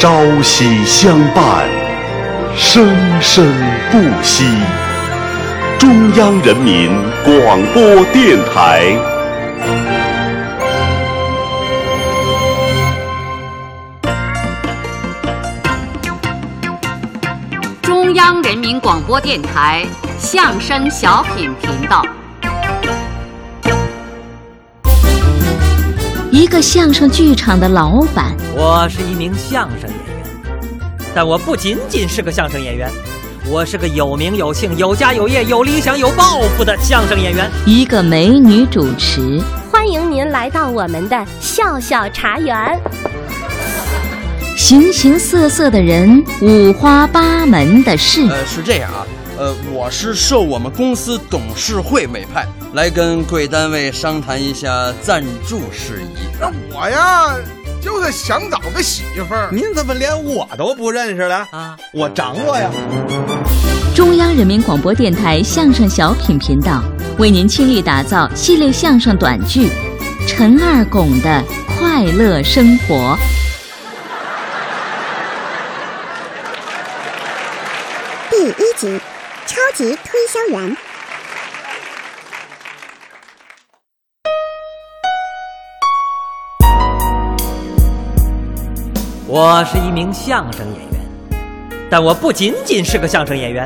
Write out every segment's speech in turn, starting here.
朝夕相伴，生生不息。中央人民广播电台。中央人民广播电台相声小品频道。一个相声剧场的老板，我是一名相声演员，但我不仅仅是个相声演员，我是个有名有姓、有家有业、有理想、有抱负的相声演员。一个美女主持，欢迎您来到我们的笑笑茶园。形形色色的人，五花八门的事。呃，是这样啊，呃，我是受我们公司董事会委派，来跟贵单位商谈一下赞助事宜。那我呀，就是想找个媳妇儿。您怎么连我都不认识了啊？我掌握呀！中央人民广播电台相声小品频道为您倾力打造系列相声短剧《陈二拱的快乐生活》。第一集，超级推销员。我是一名相声演员，但我不仅仅是个相声演员，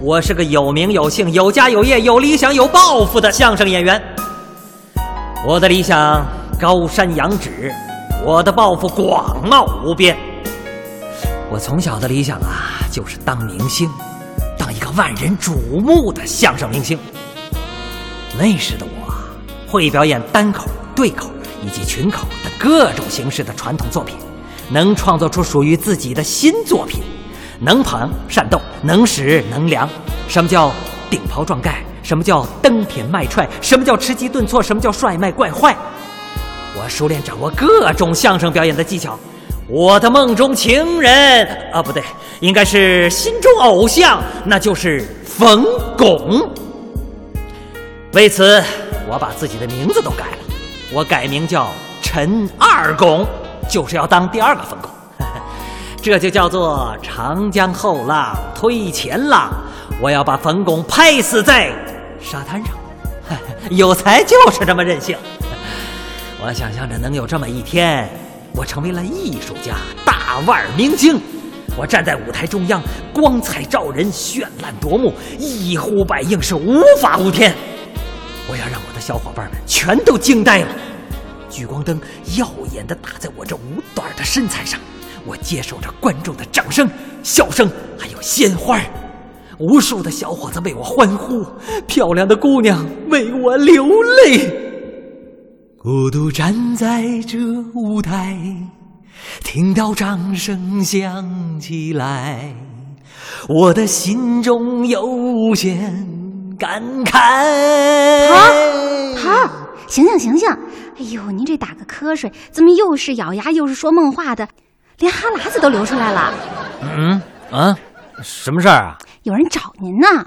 我是个有名有姓、有家有业、有理想、有抱负的相声演员。我的理想高山仰止，我的抱负广袤无边。我从小的理想啊，就是当明星，当一个万人瞩目的相声明星。那时的我，会表演单口、对口以及群口等各种形式的传统作品。能创作出属于自己的新作品，能捧善斗，能使能量。什么叫顶袍撞盖？什么叫登天卖踹？什么叫吃鸡顿挫？什么叫帅卖怪坏？我熟练掌握各种相声表演的技巧。我的梦中情人啊，不对，应该是心中偶像，那就是冯巩。为此，我把自己的名字都改了，我改名叫陈二巩。就是要当第二个冯巩，这就叫做长江后浪推前浪。我要把冯巩拍死在沙滩上，有才就是这么任性。我想象着能有这么一天，我成为了艺术家、大腕明星，我站在舞台中央，光彩照人，绚烂夺目，一呼百应，是无法无天。我要让我的小伙伴们全都惊呆了。聚光灯耀眼的打在我这五短的身材上，我接受着观众的掌声、笑声，还有鲜花无数的小伙子为我欢呼，漂亮的姑娘为我流泪。孤独站在这舞台，听到掌声响起来，我的心中有无限感慨。好，好，醒醒，醒醒！哎呦，您这打个瞌睡，怎么又是咬牙又是说梦话的，连哈喇子都流出来了？嗯啊，什么事儿啊？有人找您呢。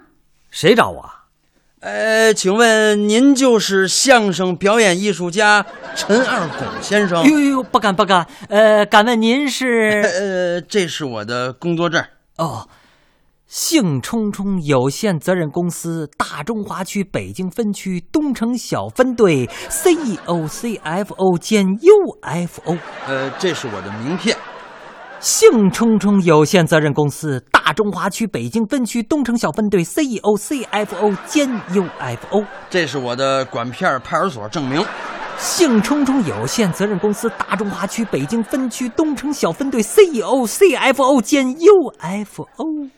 谁找我？呃，请问您就是相声表演艺术家陈二拱先生？呦呦，不敢不敢。呃，敢问您是？呃，这是我的工作证。哦。兴冲冲有限责任公司大中华区北京分区东城小分队 CEO、CFO 兼 UFO。呃，这是我的名片。兴冲冲有限责任公司大中华区北京分区东城小分队 CEO、CFO 兼 UFO。这是我的管片派出所证明。兴冲冲有限责任公司大中华区北京分区东城小分队 CEO、CFO 兼 UFO。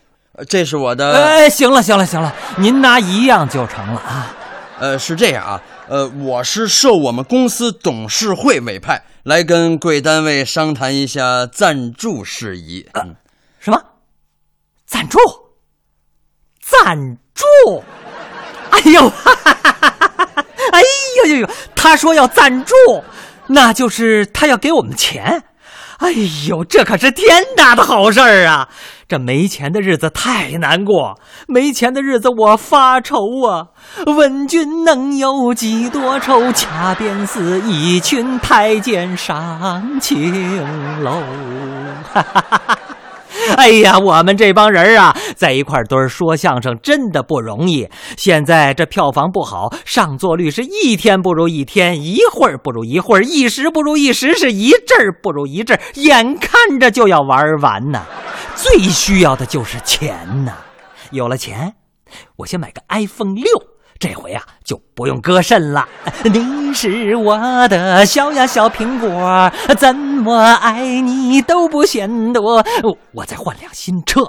这是我的。哎，行了，行了，行了，您拿一样就成了啊。呃，是这样啊，呃，我是受我们公司董事会委派，来跟贵单位商谈一下赞助事宜。嗯，什么？赞助？赞助？哎呦，哈哈哈哈哈！哎呦呦呦，他说要赞助，那就是他要给我们钱。哎呦，这可是天大的好事儿啊！这没钱的日子太难过，没钱的日子我发愁啊！问君能有几多愁？恰便似一群太监上青楼。哎呀，我们这帮人啊，在一块堆儿说相声真的不容易。现在这票房不好，上座率是一天不如一天，一会儿不如一会儿，一时不如一时，是一阵儿不如一阵儿，眼看着就要玩完呢。最需要的就是钱呐！有了钱，我先买个 iPhone 六，这回啊就不用割肾了。你是我的小呀小苹果，怎么爱你都不嫌多。我再换辆新车，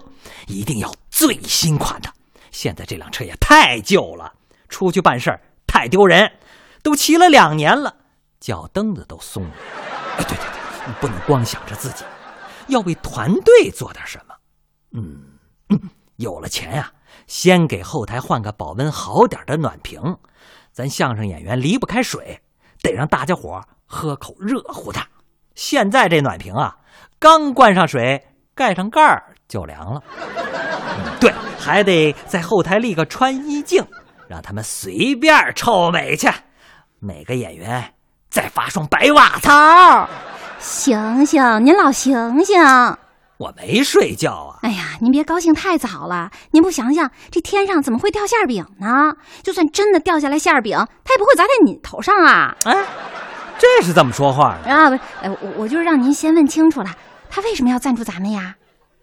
一定要最新款的。现在这辆车也太旧了，出去办事儿太丢人。都骑了两年了，脚蹬子都松了。哎，对对对，不能光想着自己。要为团队做点什么，嗯，有了钱呀，先给后台换个保温好点的暖瓶。咱相声演员离不开水，得让大家伙喝口热乎的。现在这暖瓶啊，刚灌上水，盖上盖儿就凉了。对，还得在后台立个穿衣镜，让他们随便臭美去。每个演员再发双白袜操。醒醒，您老醒醒！我没睡觉啊！哎呀，您别高兴太早了。您不想想，这天上怎么会掉馅饼呢？就算真的掉下来馅饼，它也不会砸在你头上啊！哎，这是怎么说话啊？不，哎，我我就是让您先问清楚了，他为什么要赞助咱们呀？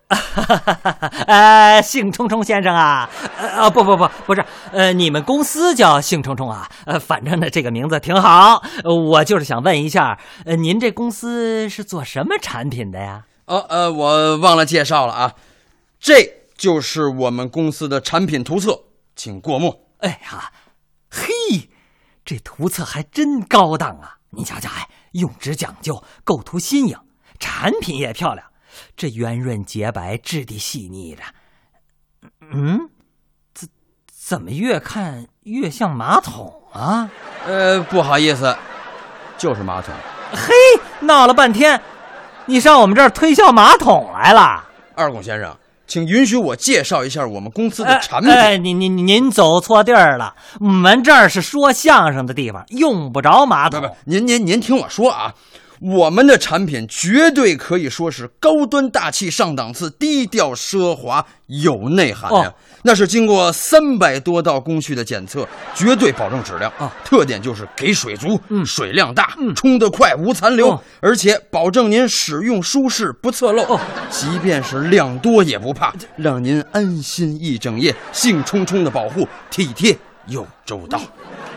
呃，兴冲冲先生啊，呃，不不不，不是，呃，你们公司叫兴冲冲啊？呃，反正呢，这个名字挺好。我就是想问一下，呃，您这公司是做什么产品的呀？哦，呃，我忘了介绍了啊，这就是我们公司的产品图册，请过目。哎呀，嘿，这图册还真高档啊！你瞧瞧，哎，用纸讲究，构图新颖，产品也漂亮。这圆润洁白，质地细腻的，嗯，怎怎么越看越像马桶啊？呃，不好意思，就是马桶。嘿，闹了半天，你上我们这儿推销马桶来了？二拱先生，请允许我介绍一下我们公司的产品。哎，您您您走错地儿了，我们这儿是说相声的地方，用不着马桶。不不，您您您听我说啊。我们的产品绝对可以说是高端大气上档次、低调奢华有内涵呀！那是经过三百多道工序的检测，绝对保证质量啊！特点就是给水足，水量大，冲得快，无残留，而且保证您使用舒适不侧漏，即便是量多也不怕，让您安心一整夜。兴冲冲的保护，体贴又周到。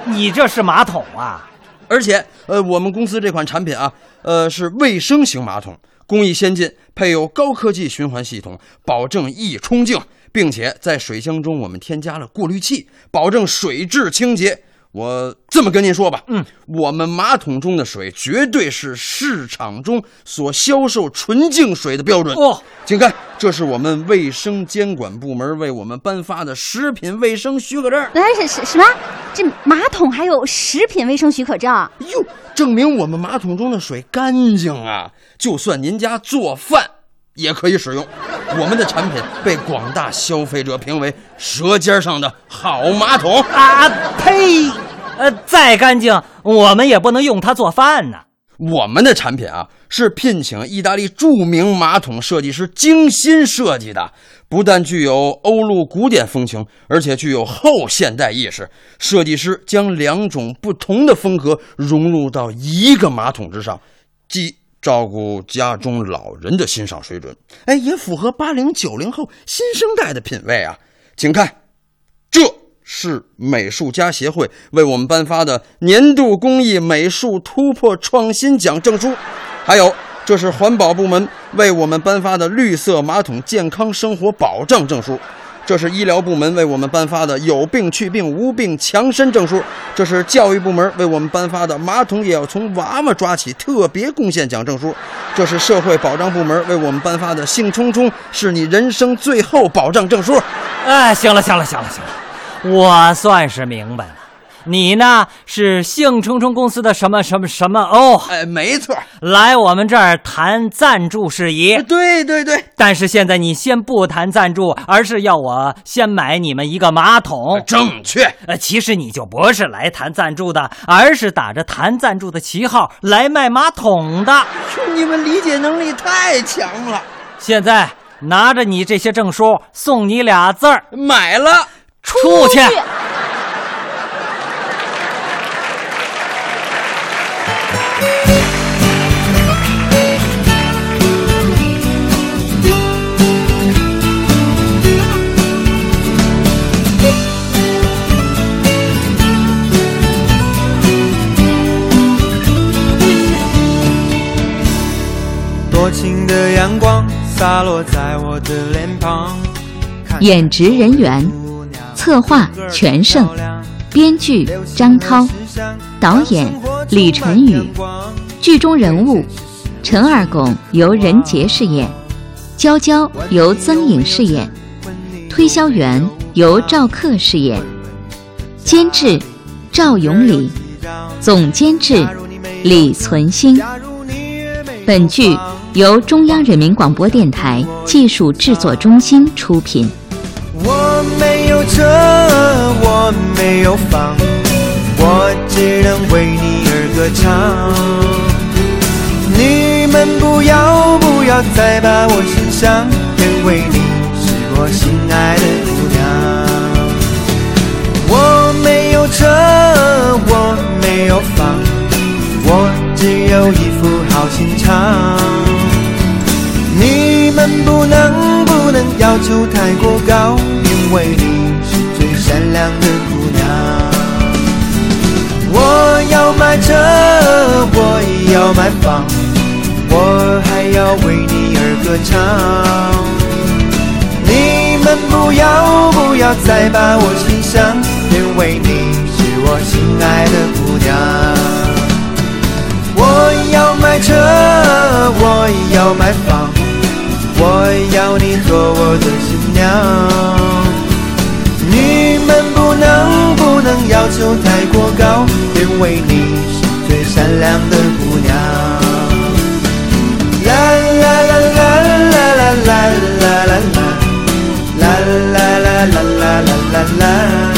你这是马桶啊？而且，呃，我们公司这款产品啊，呃，是卫生型马桶，工艺先进，配有高科技循环系统，保证易冲净，并且在水箱中我们添加了过滤器，保证水质清洁。我这么跟您说吧，嗯，我们马桶中的水绝对是市场中所销售纯净水的标准哦。请看，这是我们卫生监管部门为我们颁发的食品卫生许可证。哎，什什什么？这马桶还有食品卫生许可证？哟，证明我们马桶中的水干净啊！就算您家做饭也可以使用。我们的产品被广大消费者评为舌尖上的好马桶啊！呸！呃，再干净，我们也不能用它做饭呢。我们的产品啊，是聘请意大利著名马桶设计师精心设计的，不但具有欧陆古典风情，而且具有后现代意识。设计师将两种不同的风格融入到一个马桶之上，既照顾家中老人的欣赏水准，哎，也符合八零九零后新生代的品味啊！请看，这。是美术家协会为我们颁发的年度工艺美术突破创新奖证书，还有这是环保部门为我们颁发的绿色马桶健康生活保障证书，这是医疗部门为我们颁发的有病去病无病强身证书，这是教育部门为我们颁发的马桶也要从娃娃抓起特别贡献奖证书，这是社会保障部门为我们颁发的兴冲冲是你人生最后保障证书。哎，行了行了行了行了。我算是明白了，你呢是兴冲冲公司的什么什么什么哦？哎，没错，来我们这儿谈赞助事宜。对对对，但是现在你先不谈赞助，而是要我先买你们一个马桶。正确。呃，其实你就不是来谈赞助的，而是打着谈赞助的旗号来卖马桶的。你们理解能力太强了。现在拿着你这些证书，送你俩字儿：买了。出去。多情的阳光洒落在我的脸庞。演职人员：策划全胜，编剧张涛，导演李晨宇。剧中人物：陈二拱由任杰饰演，娇娇由曾颖饰演，推销员由赵克饰演，监制赵永礼，总监制李存兴。本剧由中央人民广播电台技术制作中心出品。我没有车，我没有房，我只能为你而歌唱。你们不要不要再把我心上，因为你是我心爱的姑娘。我没有车，我没有房，我只有一副好心肠。你们不能不能要求太过高，因为你是最善良的姑娘。我要买车，我要买房，我还要为你而歌唱。你们不要不要再把我心伤，因为你是我心爱的姑娘。我要买车，我要买房，我要你做我的新娘。要求太过高，因为你是最善良的姑娘。啦啦啦啦啦啦啦啦啦啦啦啦啦啦啦啦啦。啦